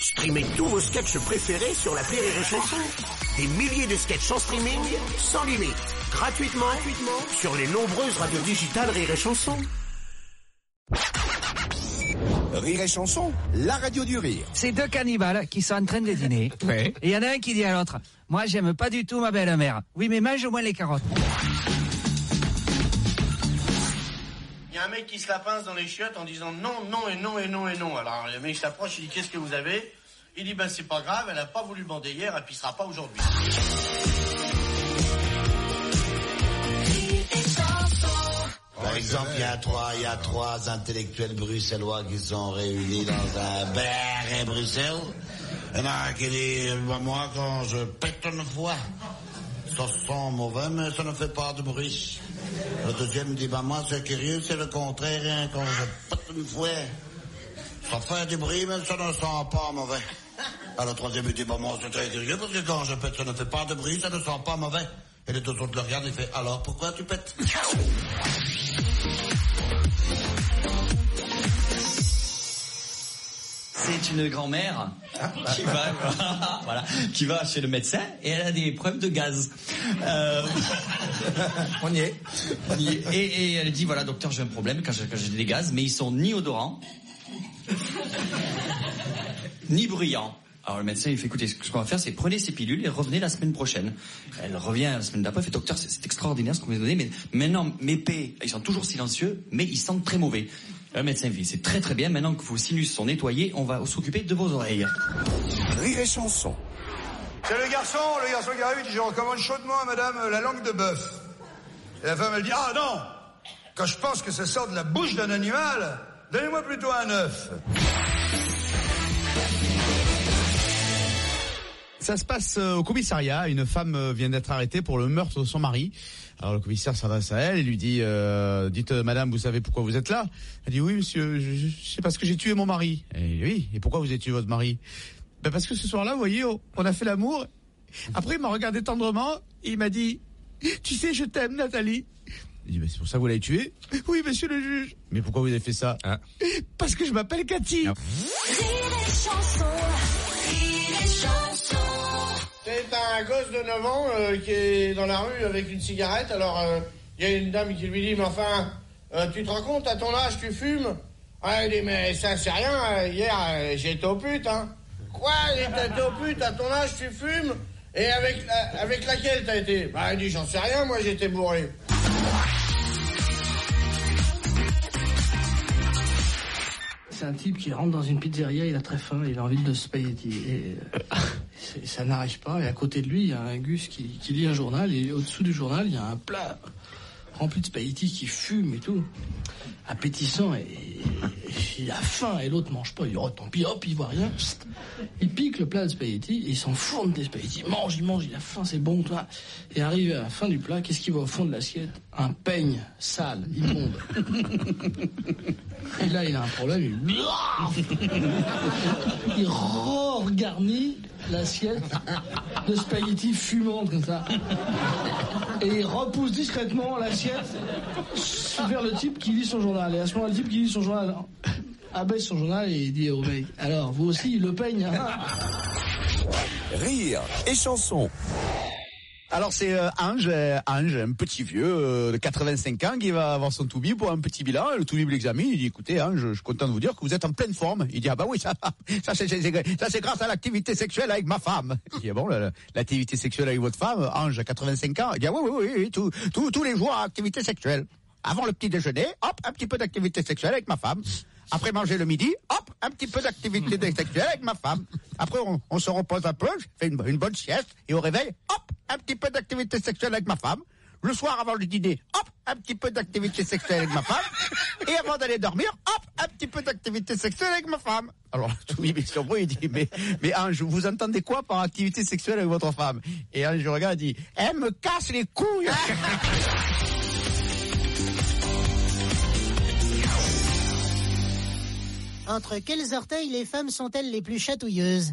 Streamez tous vos sketchs préférés sur la Rire et Chanson. Des milliers de sketchs en streaming, sans limite, gratuitement, gratuitement sur les nombreuses radios digitales Rire et Chanson. Rire et chanson, la radio du rire. C'est deux cannibales qui sont en train de dîner. Ouais. Et il y en a un qui dit à l'autre, moi j'aime pas du tout ma belle-mère. Oui mais mange au moins les carottes. Qui se la pince dans les chiottes en disant non, non et non et non et non. Alors le mec s'approche, il dit qu'est-ce que vous avez? Il dit ben c'est pas grave, elle a pas voulu bander hier, elle pissera pas aujourd'hui. Par exemple, il y a trois, il y a trois intellectuels bruxellois qui sont réunis dans un bar à Bruxelles. Il y en a un qui dit, bah, moi, quand je pète une fois, ça sent mauvais, mais ça ne fait pas de bruit. Le deuxième dit, bah, moi, c'est curieux, c'est le contraire, hein, quand je pète une fois, ça fait du bruit, mais ça ne sent pas mauvais. Alors, le troisième dit, bah, moi, c'est très curieux, parce que quand je pète, ça ne fait pas de bruit, ça ne sent pas mauvais. Et les deux autres le regardent et fait, alors, pourquoi tu pètes? C'est une grand-mère qui va, voilà, qui va chez le médecin et elle a des problèmes de gaz. Euh, On y est. on y est. et, et elle dit voilà docteur j'ai un problème quand j'ai des gaz mais ils sont ni odorants ni bruyants. Alors le médecin il fait écoutez ce qu'on va faire c'est prenez ces pilules et revenez la semaine prochaine. Elle revient la semaine d'après fait docteur c'est extraordinaire ce qu'on m'a donné mais maintenant mes P ils sont toujours silencieux mais ils sentent très mauvais. Le médecin dit c'est très très bien maintenant que vos sinus sont nettoyés on va s'occuper de vos oreilles. Rire et chanson. C'est le garçon, le garçon qui arrive, il dit, je recommande chaudement à madame euh, la langue de bœuf. Et la femme, elle dit, ah non, quand je pense que ça sort de la bouche d'un animal, donnez-moi plutôt un œuf. Ça se passe euh, au commissariat. Une femme euh, vient d'être arrêtée pour le meurtre de son mari. Alors le commissaire s'adresse à elle et lui dit euh, Dites, euh, madame, vous savez pourquoi vous êtes là? Elle dit Oui, monsieur, je, je- c'est parce que j'ai tué mon mari. Et oui, et pourquoi vous avez tué votre mari? Ben Parce que ce soir-là, vous voyez, on, a fait l'amour. Après, il m'a regardé tendrement et il m'a dit Tu sais, je t'aime, Nathalie. Il dit, Ben, c'est pour ça que vous l'avez tué Oui, monsieur le juge. Mais pourquoi vous avez fait ça? Parce que je m'appelle Cathy. C'est un gosse de 9 ans euh, qui est dans la rue avec une cigarette. Alors, euh, il y a une dame qui lui dit, mais enfin, euh, tu te rends compte, à ton âge, tu fumes? Ah, il dit, mais ça, c'est rien. Hier, euh, j'étais au pute, hein. Quoi T'étais au pute, à ton âge, tu fumes? Et avec, la- avec laquelle t'as été? Bah, il dit, j'en sais rien, moi, j'étais bourré. C'est un type qui rentre dans une pizzeria, il a très faim, il a envie de spaghetti. Et ça n'arrive pas. Et à côté de lui, il y a un gus qui, lit un journal. Et au-dessous du journal, il y a un plat rempli de spaghetti qui fume et tout. Appétissant. Et, il a faim. Et l'autre mange pas. Il dit, oh, tant hop, il voit rien. Il pique le plat de spaghetti. Et il s'enfourne des spaghettis. Il mange, il mange, il a faim, c'est bon, toi. Et arrivé à la fin du plat, qu'est-ce qu'il voit au fond de l'assiette? Un peigne sale, immonde. Et là, il a un problème. Il, il regarnit l'assiette de spaghettis fumantes comme ça. Et il repousse discrètement l'assiette vers le type qui lit son journal. Et à ce moment, le type qui lit son journal abaisse son journal et dit au mec Alors, vous aussi, le peigne hein? Rire et chanson. Alors c'est euh, Ange, euh, Ange, un petit vieux euh, de 85 ans qui va avoir son toubib pour un petit bilan. Le toubib l'examine, il dit écoutez Ange, je suis content de vous dire que vous êtes en pleine forme. Il dit ah bah oui ça, ça c'est grâce à l'activité sexuelle avec ma femme. Il dit ah bon la- l'activité sexuelle avec votre femme, Ange, 85 ans? Il dit ah oui oui oui, oui tout- tout- tous les jours activité sexuelle. Avant le petit déjeuner, hop un petit peu d'activité sexuelle avec ma femme. Après manger le midi, hop, un petit peu d'activité sexuelle avec ma femme. Après, on, on se repose un peu, je fais une, une bonne sieste, et au réveil, hop, un petit peu d'activité sexuelle avec ma femme. Le soir, avant le dîner, hop, un petit peu d'activité sexuelle avec ma femme. Et avant d'aller dormir, hop, un petit peu d'activité sexuelle avec ma femme. Alors, tout le monde il dit, mais, mais Ange, vous entendez quoi par activité sexuelle avec votre femme? Et Ange regarde, il dit, elle me casse les couilles! Entre quels orteils les femmes sont-elles les plus chatouilleuses?